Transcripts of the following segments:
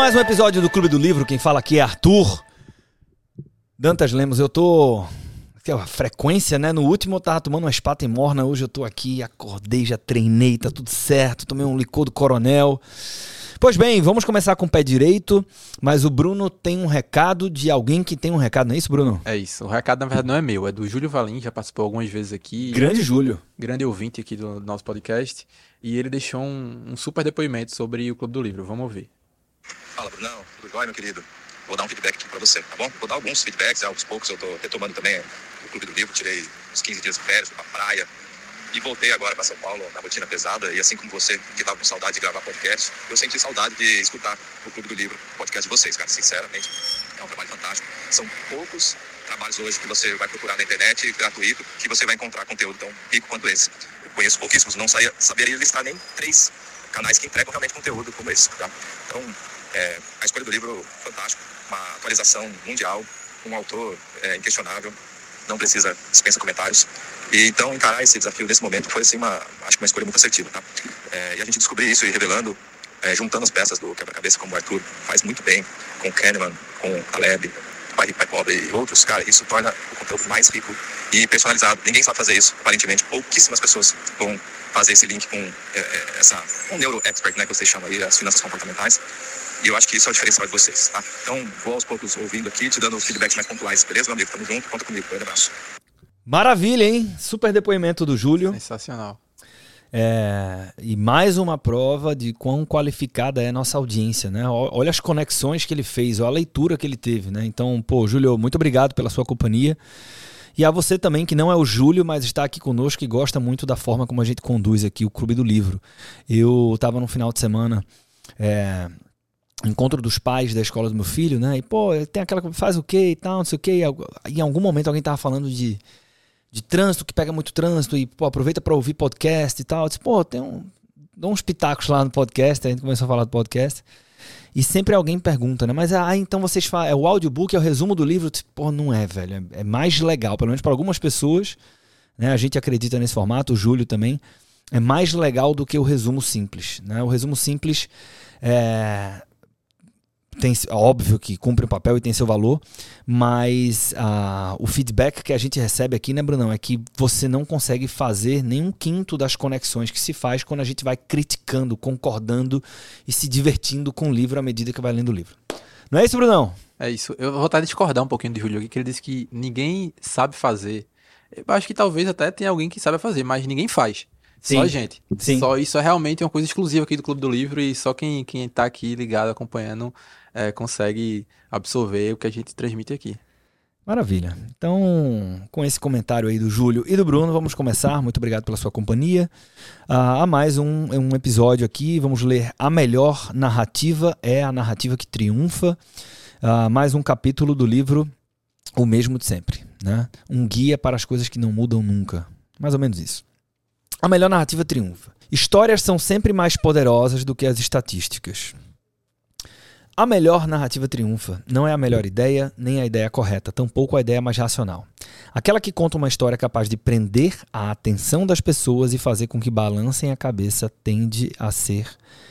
mais um episódio do Clube do Livro. Quem fala aqui é Arthur. Dantas Lemos, eu tô. Aquela frequência, né? No último eu tava tomando uma espata em morna, hoje eu tô aqui, acordei, já treinei, tá tudo certo, tomei um licor do coronel. Pois bem, vamos começar com o pé direito, mas o Bruno tem um recado de alguém que tem um recado, não é isso, Bruno? É isso. O recado, na verdade, não é meu, é do Júlio Valim, já participou algumas vezes aqui. Grande Júlio. Grande ouvinte aqui do nosso podcast. E ele deixou um, um super depoimento sobre o Clube do Livro. Vamos ouvir. Fala, Brunão. Tudo jóia, meu querido? Vou dar um feedback aqui pra você, tá bom? Vou dar alguns feedbacks, aos poucos eu tô retomando também o Clube do Livro. Tirei uns 15 dias de férias, fui pra praia. E voltei agora para São Paulo, na rotina pesada. E assim como você, que tava com saudade de gravar podcast, eu senti saudade de escutar o Clube do Livro, o podcast de vocês, cara. Sinceramente, é um trabalho fantástico. São poucos trabalhos hoje que você vai procurar na internet, gratuito, que você vai encontrar conteúdo tão rico quanto esse. Eu conheço pouquíssimos, não saberia listar nem três canais que entregam realmente conteúdo como esse, tá? Então, é, a escolha do livro, fantástico. Uma atualização mundial, um autor é, inquestionável, não precisa, dispensa comentários. E então encarar esse desafio nesse momento foi assim uma, acho que uma escolha muito assertiva, tá? É, e a gente descobrir isso e revelando, é, juntando as peças do quebra-cabeça, como o Arthur faz muito bem, com Kahneman, com Taleb, Pai Rico, Pai Pobre e outros, cara, isso torna o conteúdo mais rico e personalizado. Ninguém sabe fazer isso, aparentemente. Pouquíssimas pessoas vão fazer esse link com é, essa um neuro-expert, né, que vocês chamam aí, as finanças comportamentais. E eu acho que isso é o diferencial de vocês, tá? Então, vou aos poucos ouvindo aqui, te dando os feedbacks mais pontuais, beleza, meu amigo? Tamo junto, conta comigo. Grande abraço. Maravilha, hein? Super depoimento do Júlio. Sensacional. É, e mais uma prova de quão qualificada é a nossa audiência, né? Olha as conexões que ele fez, olha a leitura que ele teve, né? Então, pô, Júlio, muito obrigado pela sua companhia. E a você também, que não é o Júlio, mas está aqui conosco e gosta muito da forma como a gente conduz aqui o Clube do Livro. Eu estava no final de semana, é, encontro dos pais da escola do meu filho, né? E, pô, tem aquela que faz o quê e tal, não sei o quê. E em algum momento alguém tava falando de de trânsito, que pega muito trânsito e pô, aproveita para ouvir podcast e tal. Eu disse, pô, tem um, dou uns pitacos lá no podcast, a gente começou a falar do podcast. E sempre alguém pergunta, né? Mas ah, então vocês falam, é o audiobook, é o resumo do livro? Disse, pô, não é, velho. É, é mais legal, pelo menos para algumas pessoas, né? A gente acredita nesse formato, o Júlio também. É mais legal do que o resumo simples, né? O resumo simples é tem óbvio que cumpre um papel e tem seu valor, mas ah, o feedback que a gente recebe aqui, né, Brunão, é que você não consegue fazer nem um quinto das conexões que se faz quando a gente vai criticando, concordando e se divertindo com o livro à medida que vai lendo o livro. Não é isso, Brunão? É isso. Eu vou até discordar um pouquinho de Júlio aqui, que ele disse que ninguém sabe fazer. Eu acho que talvez até tenha alguém que sabe fazer, mas ninguém faz. Só Sim. a gente. Sim. Só isso é realmente uma coisa exclusiva aqui do Clube do Livro e só quem, quem tá aqui ligado, acompanhando, é, consegue absorver o que a gente transmite aqui. Maravilha. Então, com esse comentário aí do Júlio e do Bruno, vamos começar. Muito obrigado pela sua companhia. Ah, a mais um, um episódio aqui. Vamos ler A Melhor Narrativa é a Narrativa que Triunfa. Ah, mais um capítulo do livro O Mesmo de Sempre. Né? Um guia para as coisas que não mudam nunca. Mais ou menos isso. A melhor narrativa triunfa. Histórias são sempre mais poderosas do que as estatísticas. A melhor narrativa triunfa. Não é a melhor ideia, nem a ideia correta, tampouco a ideia mais racional. Aquela que conta uma história capaz de prender a atenção das pessoas e fazer com que balancem a cabeça tende a ser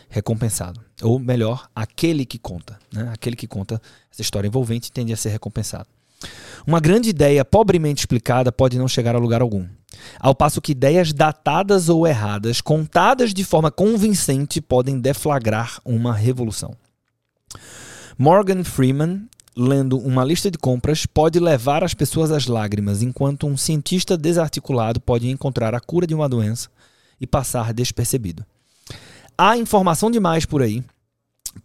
recompensado. Ou melhor, aquele que conta. Né? Aquele que conta essa história envolvente tende a ser recompensado. Uma grande ideia pobremente explicada pode não chegar a lugar algum. Ao passo que ideias datadas ou erradas, contadas de forma convincente, podem deflagrar uma revolução. Morgan Freeman, lendo uma lista de compras, pode levar as pessoas às lágrimas, enquanto um cientista desarticulado pode encontrar a cura de uma doença e passar despercebido. Há informação demais por aí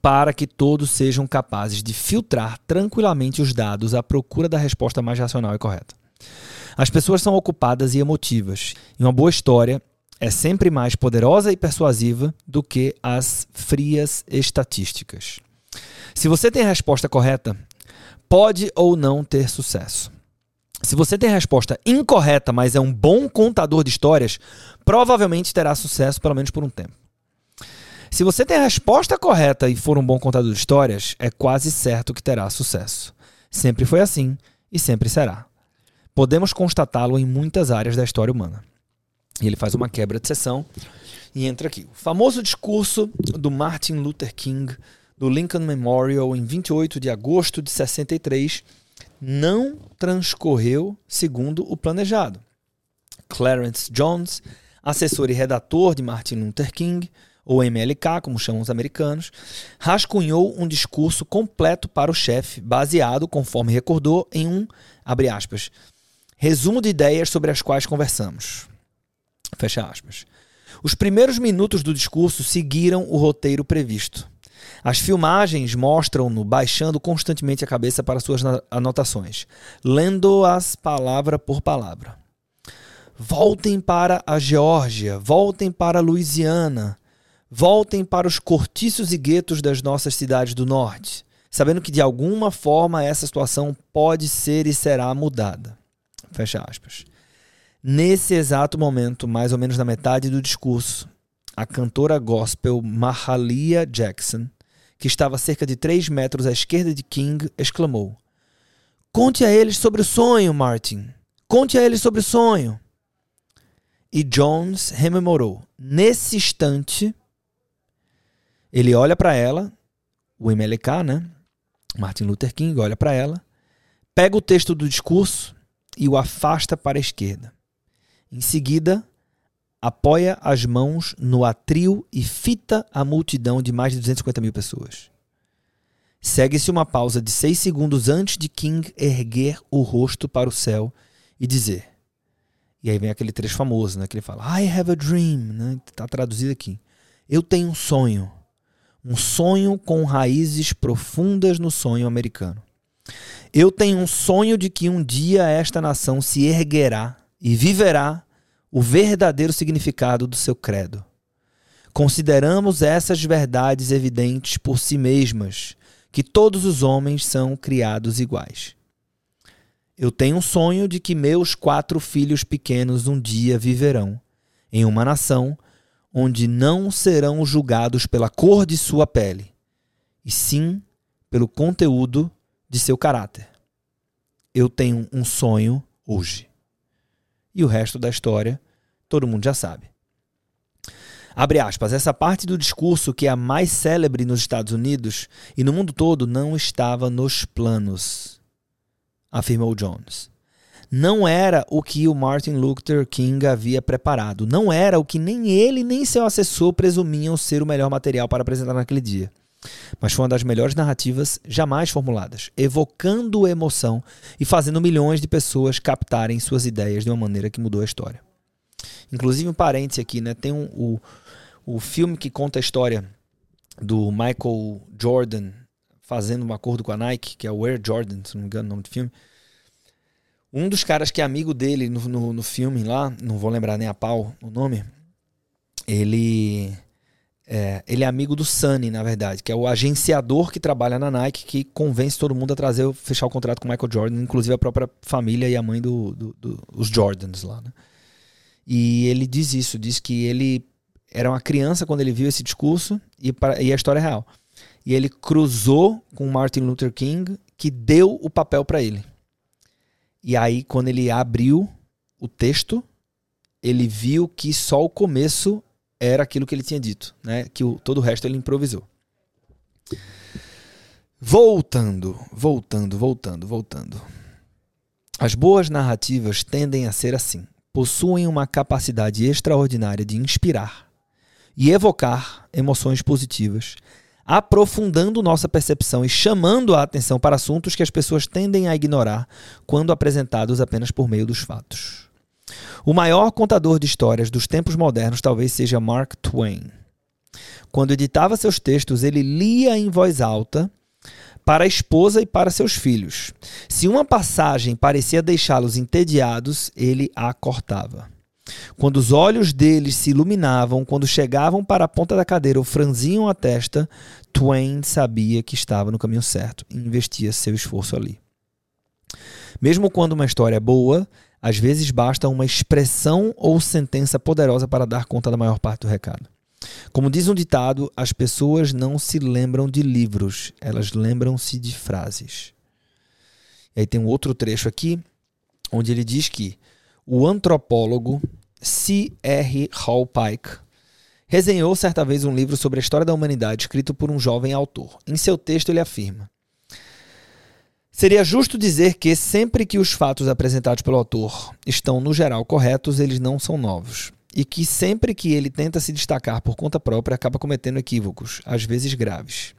para que todos sejam capazes de filtrar tranquilamente os dados à procura da resposta mais racional e correta. As pessoas são ocupadas e emotivas, e uma boa história é sempre mais poderosa e persuasiva do que as frias estatísticas. Se você tem a resposta correta, pode ou não ter sucesso. Se você tem a resposta incorreta, mas é um bom contador de histórias, provavelmente terá sucesso pelo menos por um tempo. Se você tem a resposta correta e for um bom contador de histórias, é quase certo que terá sucesso. Sempre foi assim e sempre será. Podemos constatá-lo em muitas áreas da história humana. E ele faz uma quebra de sessão e entra aqui. O famoso discurso do Martin Luther King do Lincoln Memorial em 28 de agosto de 63 não transcorreu segundo o planejado. Clarence Jones, assessor e redator de Martin Luther King, ou MLK, como chamam os americanos, rascunhou um discurso completo para o chefe, baseado, conforme recordou, em um, abre aspas, resumo de ideias sobre as quais conversamos. Fecha aspas. Os primeiros minutos do discurso seguiram o roteiro previsto. As filmagens mostram-no baixando constantemente a cabeça para suas anotações, lendo-as palavra por palavra. Voltem para a Geórgia, voltem para a Louisiana, voltem para os cortiços e guetos das nossas cidades do norte, sabendo que de alguma forma essa situação pode ser e será mudada. Fecha aspas. Nesse exato momento, mais ou menos na metade do discurso, a cantora gospel Mahalia Jackson que estava a cerca de 3 metros à esquerda de King, exclamou: Conte a eles sobre o sonho, Martin. Conte a eles sobre o sonho. E Jones rememorou. Nesse instante, ele olha para ela, o MLK, né? Martin Luther King olha para ela, pega o texto do discurso e o afasta para a esquerda. Em seguida, apoia as mãos no atril e fita a multidão de mais de 250 mil pessoas. Segue-se uma pausa de seis segundos antes de King erguer o rosto para o céu e dizer. E aí vem aquele trecho famoso, né? Que ele fala, I have a dream, né? Está traduzido aqui. Eu tenho um sonho. Um sonho com raízes profundas no sonho americano. Eu tenho um sonho de que um dia esta nação se erguerá e viverá o verdadeiro significado do seu credo. Consideramos essas verdades evidentes por si mesmas, que todos os homens são criados iguais. Eu tenho um sonho de que meus quatro filhos pequenos um dia viverão em uma nação onde não serão julgados pela cor de sua pele, e sim pelo conteúdo de seu caráter. Eu tenho um sonho hoje. E o resto da história todo mundo já sabe. Abre aspas, essa parte do discurso que é a mais célebre nos Estados Unidos e no mundo todo não estava nos planos, afirmou Jones. Não era o que o Martin Luther King havia preparado. Não era o que nem ele nem seu assessor presumiam ser o melhor material para apresentar naquele dia. Mas foi uma das melhores narrativas jamais formuladas, evocando emoção e fazendo milhões de pessoas captarem suas ideias de uma maneira que mudou a história. Inclusive, um parêntese aqui, né? Tem um, o, o filme que conta a história do Michael Jordan fazendo um acordo com a Nike, que é o Air Jordan, se não me engano o nome do filme. Um dos caras que é amigo dele no, no, no filme lá, não vou lembrar nem a pau o nome, ele é, ele é amigo do Sunny, na verdade, que é o agenciador que trabalha na Nike, que convence todo mundo a trazer, fechar o contrato com o Michael Jordan, inclusive a própria família e a mãe dos do, do, do, Jordans lá, né? E ele diz isso, diz que ele era uma criança quando ele viu esse discurso e, e a história é real. E ele cruzou com Martin Luther King, que deu o papel para ele. E aí, quando ele abriu o texto, ele viu que só o começo era aquilo que ele tinha dito, né? Que o, todo o resto ele improvisou. Voltando, voltando, voltando, voltando. As boas narrativas tendem a ser assim possuem uma capacidade extraordinária de inspirar e evocar emoções positivas, aprofundando nossa percepção e chamando a atenção para assuntos que as pessoas tendem a ignorar quando apresentados apenas por meio dos fatos. O maior contador de histórias dos tempos modernos talvez seja Mark Twain. Quando editava seus textos, ele lia em voz alta para a esposa e para seus filhos. Se uma passagem parecia deixá-los entediados, ele a cortava. Quando os olhos deles se iluminavam, quando chegavam para a ponta da cadeira ou franziam a testa, Twain sabia que estava no caminho certo e investia seu esforço ali. Mesmo quando uma história é boa, às vezes basta uma expressão ou sentença poderosa para dar conta da maior parte do recado. Como diz um ditado, as pessoas não se lembram de livros, elas lembram-se de frases. E aí tem um outro trecho aqui, onde ele diz que o antropólogo C.R. Hall Pike resenhou certa vez um livro sobre a história da humanidade escrito por um jovem autor. Em seu texto, ele afirma: Seria justo dizer que, sempre que os fatos apresentados pelo autor estão, no geral, corretos, eles não são novos. E que sempre que ele tenta se destacar por conta própria, acaba cometendo equívocos, às vezes graves.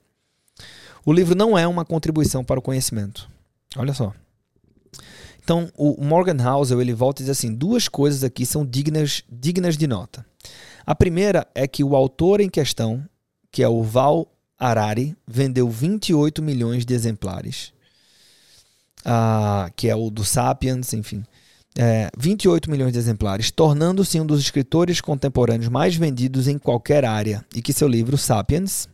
O livro não é uma contribuição para o conhecimento. Olha só. Então, o Morgan Housel ele volta e diz assim: duas coisas aqui são dignas, dignas de nota. A primeira é que o autor em questão, que é o Val Harari, vendeu 28 milhões de exemplares uh, que é o do Sapiens, enfim. É, 28 milhões de exemplares, tornando-se um dos escritores contemporâneos mais vendidos em qualquer área, e que seu livro Sapiens,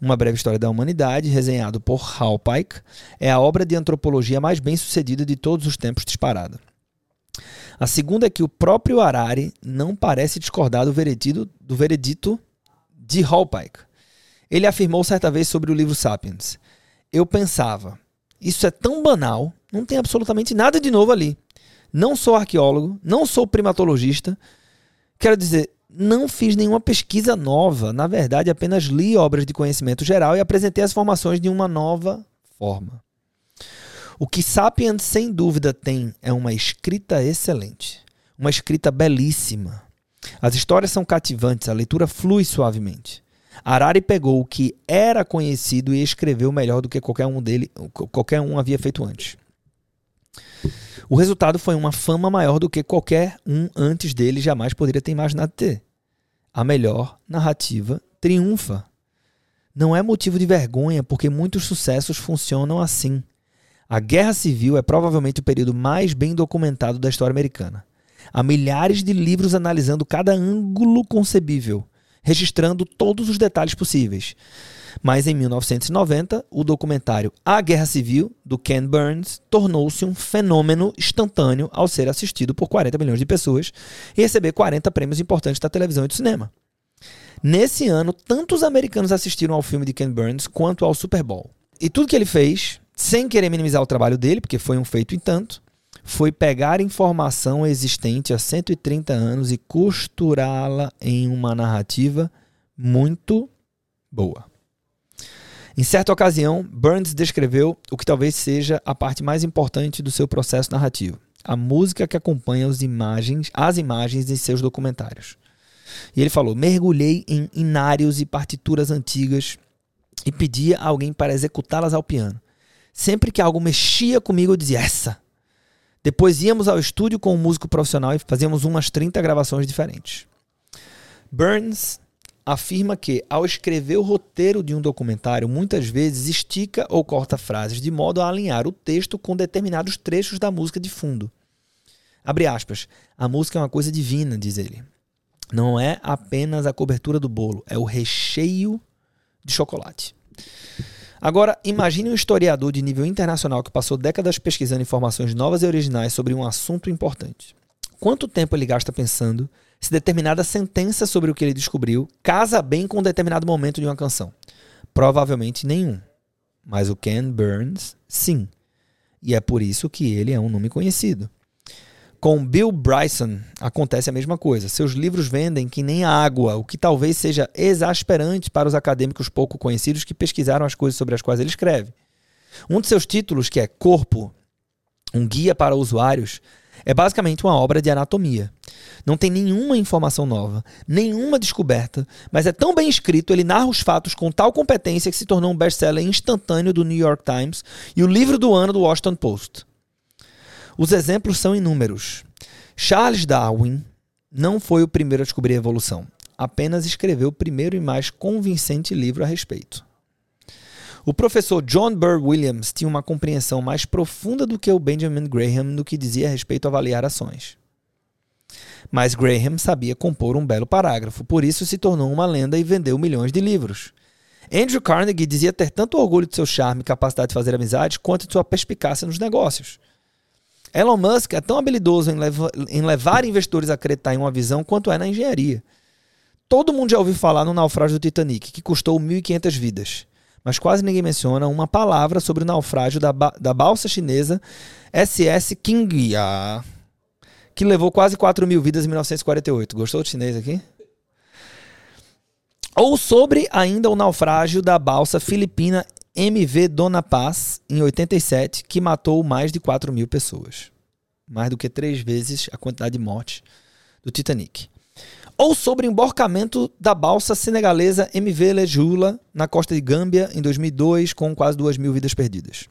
Uma Breve História da Humanidade, resenhado por Hal Pike, é a obra de antropologia mais bem sucedida de todos os tempos disparada. A segunda é que o próprio Harari não parece discordar do veredito, do veredito de Hal Pike. Ele afirmou certa vez sobre o livro Sapiens: Eu pensava, isso é tão banal, não tem absolutamente nada de novo ali. Não sou arqueólogo, não sou primatologista. Quero dizer, não fiz nenhuma pesquisa nova. Na verdade, apenas li obras de conhecimento geral e apresentei as formações de uma nova forma. O que Sapiens sem dúvida tem é uma escrita excelente, uma escrita belíssima. As histórias são cativantes, a leitura flui suavemente. Arari pegou o que era conhecido e escreveu melhor do que qualquer um dele, qualquer um havia feito antes. O resultado foi uma fama maior do que qualquer um antes dele jamais poderia ter imaginado ter. A melhor narrativa triunfa. Não é motivo de vergonha, porque muitos sucessos funcionam assim. A Guerra Civil é provavelmente o período mais bem documentado da história americana. Há milhares de livros analisando cada ângulo concebível registrando todos os detalhes possíveis. Mas em 1990, o documentário A Guerra Civil, do Ken Burns, tornou-se um fenômeno instantâneo ao ser assistido por 40 milhões de pessoas e receber 40 prêmios importantes da televisão e do cinema. Nesse ano, tantos americanos assistiram ao filme de Ken Burns quanto ao Super Bowl. E tudo que ele fez, sem querer minimizar o trabalho dele, porque foi um feito em tanto, foi pegar informação existente há 130 anos e costurá-la em uma narrativa muito boa. Em certa ocasião, Burns descreveu o que talvez seja a parte mais importante do seu processo narrativo: a música que acompanha as imagens, as imagens em seus documentários. E ele falou: mergulhei em inários e partituras antigas e pedia a alguém para executá-las ao piano. Sempre que algo mexia comigo, eu dizia: essa, depois íamos ao estúdio com um músico profissional e fazíamos umas 30 gravações diferentes. Burns afirma que, ao escrever o roteiro de um documentário, muitas vezes estica ou corta frases de modo a alinhar o texto com determinados trechos da música de fundo. Abre aspas. A música é uma coisa divina, diz ele. Não é apenas a cobertura do bolo, é o recheio de chocolate. Agora, imagine um historiador de nível internacional que passou décadas pesquisando informações novas e originais sobre um assunto importante. Quanto tempo ele gasta pensando se determinada sentença sobre o que ele descobriu casa bem com um determinado momento de uma canção? Provavelmente nenhum. Mas o Ken Burns, sim. E é por isso que ele é um nome conhecido. Com Bill Bryson acontece a mesma coisa. Seus livros vendem que nem água, o que talvez seja exasperante para os acadêmicos pouco conhecidos que pesquisaram as coisas sobre as quais ele escreve. Um de seus títulos, que é Corpo, um guia para usuários, é basicamente uma obra de anatomia. Não tem nenhuma informação nova, nenhuma descoberta, mas é tão bem escrito, ele narra os fatos com tal competência que se tornou um best-seller instantâneo do New York Times e o livro do ano do Washington Post. Os exemplos são inúmeros. Charles Darwin não foi o primeiro a descobrir a evolução, apenas escreveu o primeiro e mais convincente livro a respeito. O professor John Burr Williams tinha uma compreensão mais profunda do que o Benjamin Graham no que dizia a respeito a avaliar ações. Mas Graham sabia compor um belo parágrafo, por isso se tornou uma lenda e vendeu milhões de livros. Andrew Carnegie dizia ter tanto orgulho de seu charme e capacidade de fazer amizades quanto de sua perspicácia nos negócios. Elon Musk é tão habilidoso em, em levar investidores a acreditar em uma visão quanto é na engenharia. Todo mundo já ouviu falar no naufrágio do Titanic, que custou 1.500 vidas. Mas quase ninguém menciona uma palavra sobre o naufrágio da, ba da balsa chinesa SS Qingya, que levou quase 4 mil vidas em 1948. Gostou do chinês aqui? Ou sobre ainda o naufrágio da balsa filipina MV Dona Paz, em 87, que matou mais de 4 mil pessoas. Mais do que três vezes a quantidade de mortes do Titanic. Ou sobre o emborcamento da balsa senegalesa MV Lejula, na costa de Gâmbia, em 2002, com quase 2 mil vidas perdidas.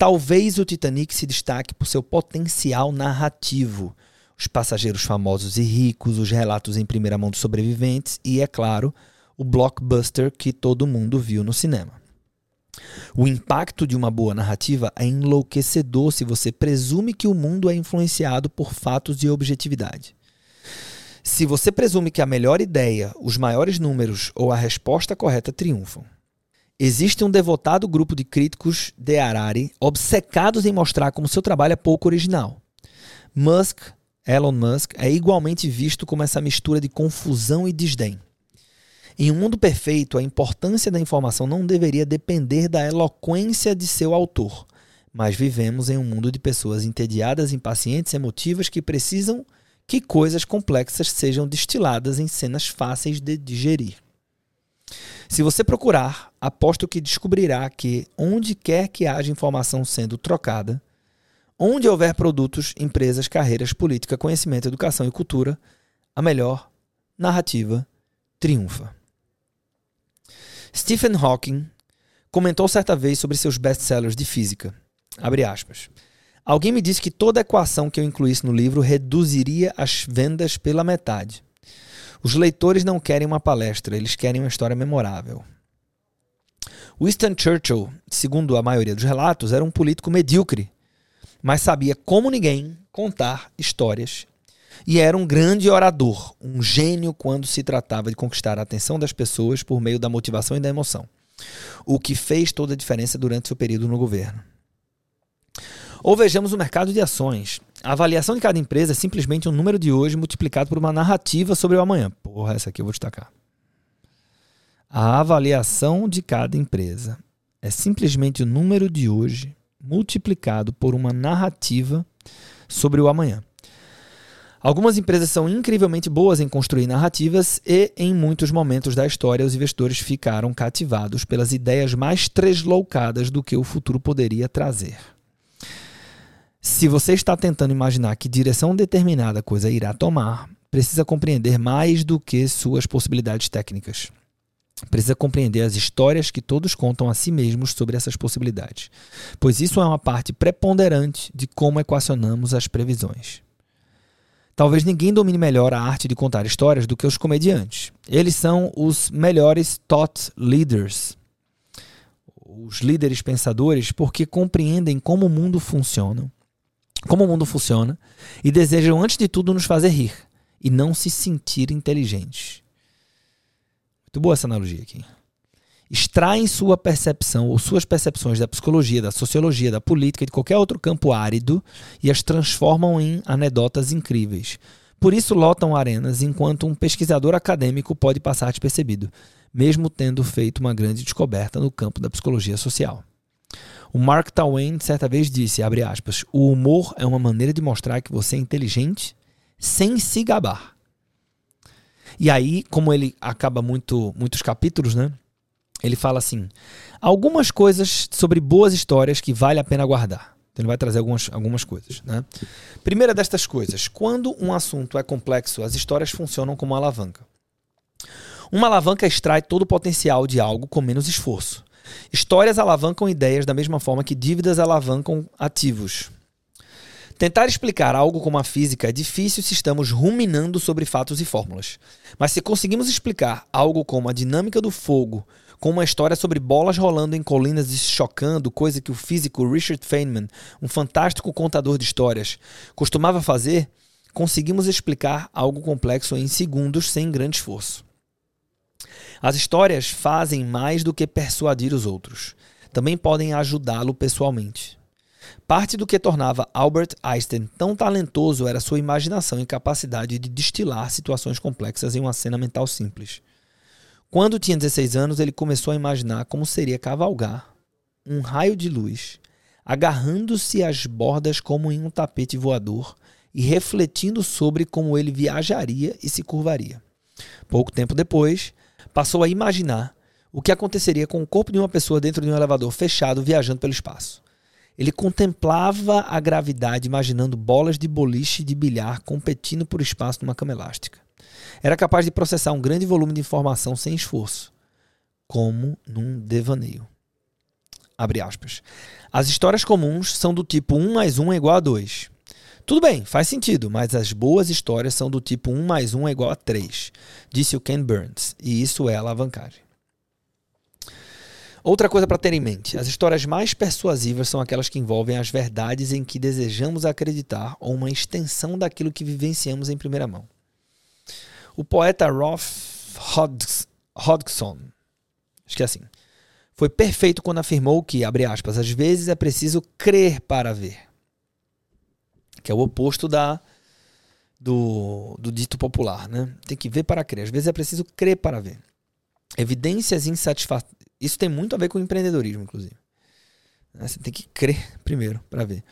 Talvez o Titanic se destaque por seu potencial narrativo. Os passageiros famosos e ricos, os relatos em primeira mão dos sobreviventes e, é claro, o blockbuster que todo mundo viu no cinema. O impacto de uma boa narrativa é enlouquecedor se você presume que o mundo é influenciado por fatos de objetividade. Se você presume que a melhor ideia, os maiores números ou a resposta correta triunfam. Existe um devotado grupo de críticos de Harari obcecados em mostrar como seu trabalho é pouco original. Musk, Elon Musk, é igualmente visto como essa mistura de confusão e desdém. Em um mundo perfeito, a importância da informação não deveria depender da eloquência de seu autor, mas vivemos em um mundo de pessoas entediadas, impacientes, emotivas que precisam que coisas complexas sejam destiladas em cenas fáceis de digerir. Se você procurar, aposto que descobrirá que, onde quer que haja informação sendo trocada, onde houver produtos, empresas, carreiras, política, conhecimento, educação e cultura, a melhor narrativa triunfa. Stephen Hawking comentou certa vez sobre seus best-sellers de física. Aspas. Alguém me disse que toda equação que eu incluísse no livro reduziria as vendas pela metade. Os leitores não querem uma palestra, eles querem uma história memorável. Winston Churchill, segundo a maioria dos relatos, era um político medíocre, mas sabia como ninguém contar histórias e era um grande orador, um gênio quando se tratava de conquistar a atenção das pessoas por meio da motivação e da emoção, o que fez toda a diferença durante seu período no governo. Ou vejamos o mercado de ações. A avaliação de cada empresa é simplesmente um número de hoje multiplicado por uma narrativa sobre o amanhã. Porra, essa aqui eu vou destacar. A avaliação de cada empresa é simplesmente o número de hoje multiplicado por uma narrativa sobre o amanhã. Algumas empresas são incrivelmente boas em construir narrativas e, em muitos momentos da história, os investidores ficaram cativados pelas ideias mais tresloucadas do que o futuro poderia trazer. Se você está tentando imaginar que direção determinada coisa irá tomar, precisa compreender mais do que suas possibilidades técnicas. Precisa compreender as histórias que todos contam a si mesmos sobre essas possibilidades, pois isso é uma parte preponderante de como equacionamos as previsões. Talvez ninguém domine melhor a arte de contar histórias do que os comediantes. Eles são os melhores thought leaders, os líderes pensadores, porque compreendem como o mundo funciona, como o mundo funciona e desejam antes de tudo nos fazer rir e não se sentir inteligentes. Muito boa essa analogia aqui extraem sua percepção ou suas percepções da psicologia, da sociologia, da política e de qualquer outro campo árido e as transformam em anedotas incríveis. Por isso lotam arenas, enquanto um pesquisador acadêmico pode passar despercebido, mesmo tendo feito uma grande descoberta no campo da psicologia social. O Mark Twain certa vez disse, abre aspas, o humor é uma maneira de mostrar que você é inteligente sem se gabar. E aí, como ele acaba muito muitos capítulos, né? ele fala assim: algumas coisas sobre boas histórias que vale a pena guardar. Então ele vai trazer algumas, algumas coisas. Né? Primeira destas coisas: quando um assunto é complexo, as histórias funcionam como uma alavanca. Uma alavanca extrai todo o potencial de algo com menos esforço. Histórias alavancam ideias da mesma forma que dívidas alavancam ativos. Tentar explicar algo como a física é difícil se estamos ruminando sobre fatos e fórmulas. Mas se conseguimos explicar algo como a dinâmica do fogo com uma história sobre bolas rolando em colinas e se chocando, coisa que o físico Richard Feynman, um fantástico contador de histórias, costumava fazer, conseguimos explicar algo complexo em segundos sem grande esforço. As histórias fazem mais do que persuadir os outros. Também podem ajudá-lo pessoalmente. Parte do que tornava Albert Einstein tão talentoso era sua imaginação e capacidade de destilar situações complexas em uma cena mental simples. Quando tinha 16 anos, ele começou a imaginar como seria cavalgar um raio de luz, agarrando-se às bordas como em um tapete voador e refletindo sobre como ele viajaria e se curvaria. Pouco tempo depois, passou a imaginar o que aconteceria com o corpo de uma pessoa dentro de um elevador fechado viajando pelo espaço. Ele contemplava a gravidade imaginando bolas de boliche de bilhar competindo por espaço numa cama elástica. Era capaz de processar um grande volume de informação sem esforço, como num devaneio. Abre aspas. As histórias comuns são do tipo 1 mais 1 é igual a 2. Tudo bem, faz sentido, mas as boas histórias são do tipo 1 mais 1 é igual a 3, disse o Ken Burns, e isso é alavancagem. Outra coisa para ter em mente: as histórias mais persuasivas são aquelas que envolvem as verdades em que desejamos acreditar ou uma extensão daquilo que vivenciamos em primeira mão. O poeta Rolf Hodgson, acho que é assim, foi perfeito quando afirmou que, abre aspas, às vezes é preciso crer para ver. Que é o oposto da do, do dito popular, né? Tem que ver para crer. Às vezes é preciso crer para ver. Evidências insatisfatórias isso tem muito a ver com empreendedorismo, inclusive. Né, você tem que crer primeiro para ver.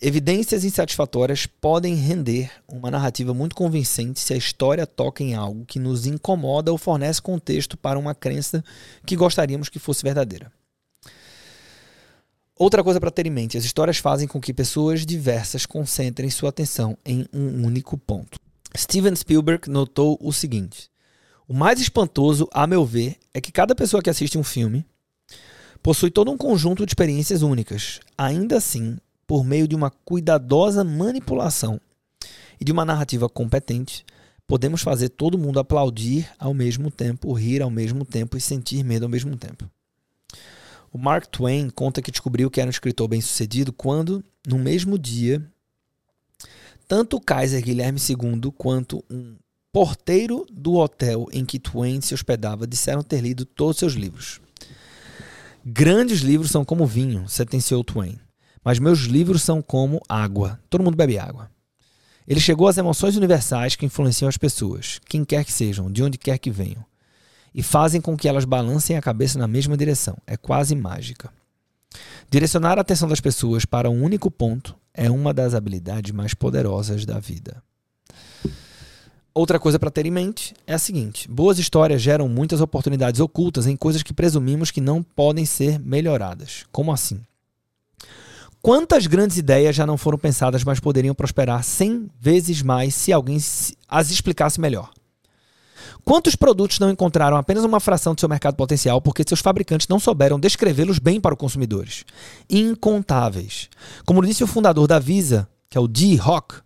Evidências insatisfatórias podem render uma narrativa muito convincente se a história toca em algo que nos incomoda ou fornece contexto para uma crença que gostaríamos que fosse verdadeira. Outra coisa para ter em mente: as histórias fazem com que pessoas diversas concentrem sua atenção em um único ponto. Steven Spielberg notou o seguinte: o mais espantoso, a meu ver, é que cada pessoa que assiste um filme possui todo um conjunto de experiências únicas. Ainda assim, por meio de uma cuidadosa manipulação e de uma narrativa competente, podemos fazer todo mundo aplaudir ao mesmo tempo, rir ao mesmo tempo e sentir medo ao mesmo tempo. O Mark Twain conta que descobriu que era um escritor bem-sucedido quando, no mesmo dia, tanto o Kaiser Guilherme II quanto um porteiro do hotel em que Twain se hospedava disseram ter lido todos seus livros. Grandes livros são como vinho, sentenciou Twain. Mas meus livros são como água. Todo mundo bebe água. Ele chegou às emoções universais que influenciam as pessoas, quem quer que sejam, de onde quer que venham, e fazem com que elas balancem a cabeça na mesma direção. É quase mágica. Direcionar a atenção das pessoas para um único ponto é uma das habilidades mais poderosas da vida. Outra coisa para ter em mente é a seguinte: boas histórias geram muitas oportunidades ocultas em coisas que presumimos que não podem ser melhoradas. Como assim? Quantas grandes ideias já não foram pensadas, mas poderiam prosperar 100 vezes mais se alguém as explicasse melhor? Quantos produtos não encontraram apenas uma fração do seu mercado potencial porque seus fabricantes não souberam descrevê-los bem para os consumidores? Incontáveis. Como disse o fundador da Visa, que é o Dee Hock,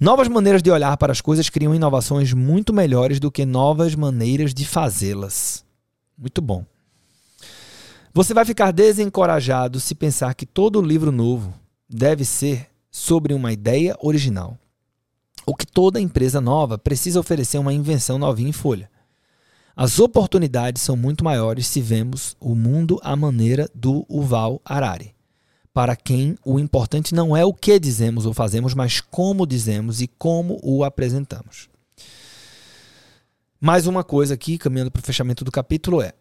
Novas maneiras de olhar para as coisas criam inovações muito melhores do que novas maneiras de fazê-las. Muito bom. Você vai ficar desencorajado se pensar que todo livro novo deve ser sobre uma ideia original. Ou que toda empresa nova precisa oferecer uma invenção novinha em folha. As oportunidades são muito maiores se vemos o mundo à maneira do Uval Harari para quem o importante não é o que dizemos ou fazemos, mas como dizemos e como o apresentamos. Mais uma coisa aqui, caminhando para o fechamento do capítulo, é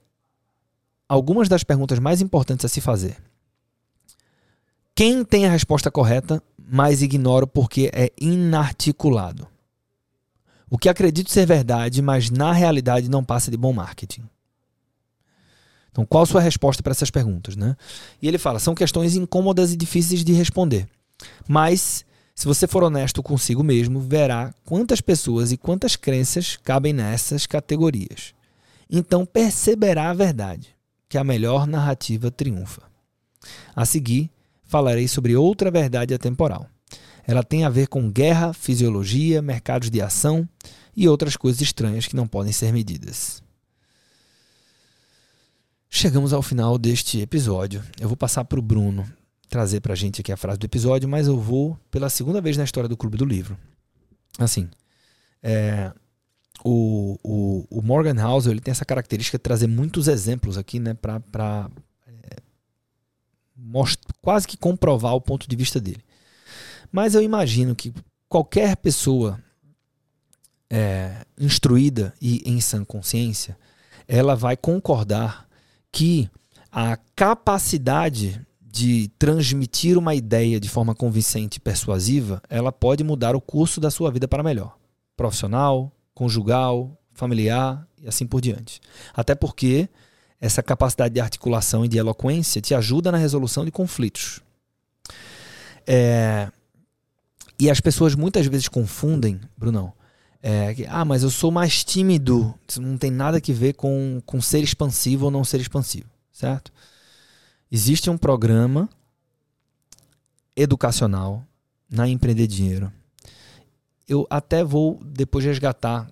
algumas das perguntas mais importantes a se fazer. Quem tem a resposta correta, mas ignoro porque é inarticulado. O que acredito ser verdade, mas na realidade não passa de bom marketing. Então, qual a sua resposta para essas perguntas? Né? E ele fala: são questões incômodas e difíceis de responder. Mas, se você for honesto consigo mesmo, verá quantas pessoas e quantas crenças cabem nessas categorias. Então, perceberá a verdade, que a melhor narrativa triunfa. A seguir, falarei sobre outra verdade atemporal. Ela tem a ver com guerra, fisiologia, mercados de ação e outras coisas estranhas que não podem ser medidas. Chegamos ao final deste episódio. Eu vou passar para o Bruno trazer para a gente aqui a frase do episódio, mas eu vou pela segunda vez na história do Clube do Livro. Assim, é, o, o, o, Morgan House ele tem essa característica de trazer muitos exemplos aqui, né, para quase que comprovar o ponto de vista dele. Mas eu imagino que qualquer pessoa é, instruída e em sã consciência, ela vai concordar que a capacidade de transmitir uma ideia de forma convincente e persuasiva, ela pode mudar o curso da sua vida para melhor. Profissional, conjugal, familiar e assim por diante. Até porque essa capacidade de articulação e de eloquência te ajuda na resolução de conflitos. É, e as pessoas muitas vezes confundem, Brunão, é, que, ah, mas eu sou mais tímido. Isso não tem nada a ver com, com ser expansivo ou não ser expansivo, certo? Existe um programa educacional na Empreender Dinheiro. Eu até vou depois resgatar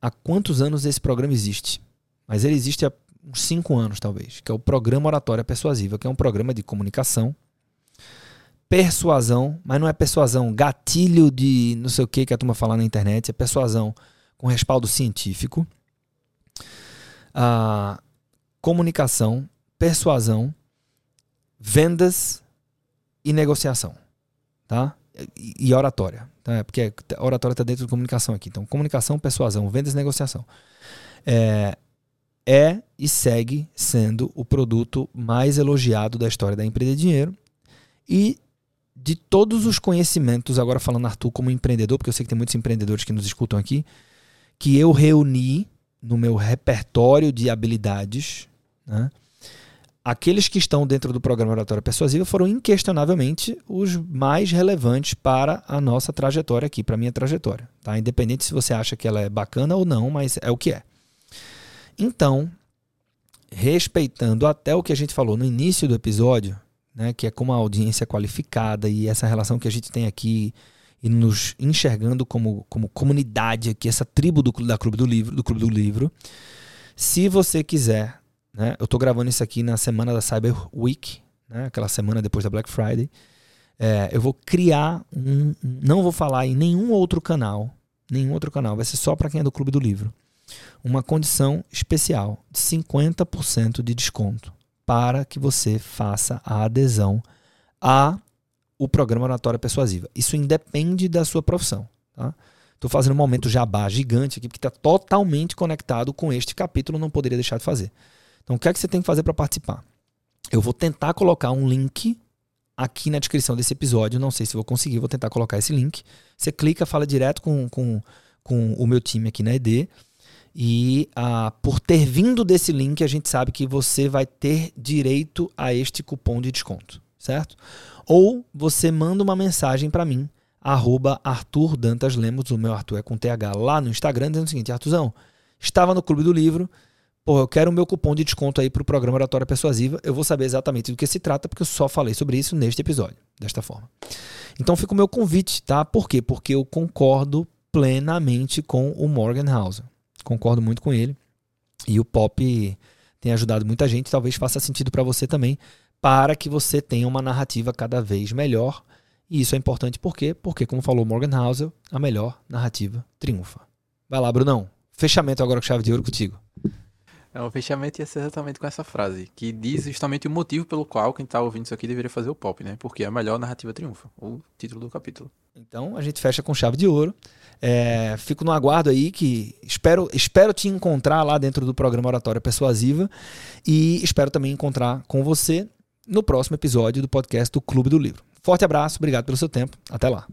há quantos anos esse programa existe. Mas ele existe há uns cinco anos, talvez, que é o Programa Oratória Persuasiva, que é um programa de comunicação, persuasão, mas não é persuasão, gatilho de não sei o que que a turma fala na internet, é persuasão com respaldo científico, a comunicação, persuasão, vendas e negociação, tá? E, e oratória, tá? Porque a oratória está dentro de comunicação aqui. Então, comunicação, persuasão, vendas e negociação. É, é e segue sendo o produto mais elogiado da história da empresa de dinheiro e de todos os conhecimentos, agora falando Arthur como empreendedor, porque eu sei que tem muitos empreendedores que nos escutam aqui, que eu reuni no meu repertório de habilidades, né? aqueles que estão dentro do programa Oratória Persuasiva foram inquestionavelmente os mais relevantes para a nossa trajetória aqui, para a minha trajetória. Tá? Independente se você acha que ela é bacana ou não, mas é o que é. Então, respeitando até o que a gente falou no início do episódio, né, que é como a audiência qualificada e essa relação que a gente tem aqui e nos enxergando como, como comunidade aqui, essa tribo do, da Clube do Livro, do Clube do Livro. Se você quiser né? Eu estou gravando isso aqui na semana da Cyber Week, né? aquela semana depois da Black Friday. É, eu vou criar um. Não vou falar em nenhum outro canal. Nenhum outro canal. Vai ser só para quem é do Clube do Livro. Uma condição especial de 50% de desconto para que você faça a adesão a o programa Oratória Persuasiva. Isso independe da sua profissão. Tá? Estou fazendo um momento jabá gigante aqui, porque está totalmente conectado com este capítulo, não poderia deixar de fazer. Então, o que é que você tem que fazer para participar? Eu vou tentar colocar um link aqui na descrição desse episódio. Não sei se vou conseguir, vou tentar colocar esse link. Você clica, fala direto com, com, com o meu time aqui na ED. E ah, por ter vindo desse link, a gente sabe que você vai ter direito a este cupom de desconto, certo? Ou você manda uma mensagem para mim, arroba Arthur Dantas Lemos, o meu Arthur é com TH lá no Instagram, dizendo o seguinte, Arthurzão, estava no Clube do Livro, pô, eu quero o meu cupom de desconto aí para o programa Oratória Persuasiva, eu vou saber exatamente do que se trata, porque eu só falei sobre isso neste episódio, desta forma. Então fica o meu convite, tá? Por quê? Porque eu concordo plenamente com o Morgan House. Concordo muito com ele. E o pop tem ajudado muita gente, talvez faça sentido para você também, para que você tenha uma narrativa cada vez melhor. E isso é importante por quê? Porque, como falou Morgan Housel, a melhor narrativa triunfa. Vai lá, Brunão. Fechamento agora com chave de ouro contigo. É, o fechamento ia ser exatamente com essa frase, que diz justamente o motivo pelo qual quem tá ouvindo isso aqui deveria fazer o pop, né? Porque a melhor narrativa triunfa, o título do capítulo. Então a gente fecha com chave de ouro. É, fico no aguardo aí que espero, espero te encontrar lá dentro do programa Oratória Persuasiva e espero também encontrar com você no próximo episódio do podcast do Clube do Livro. Forte abraço, obrigado pelo seu tempo. Até lá.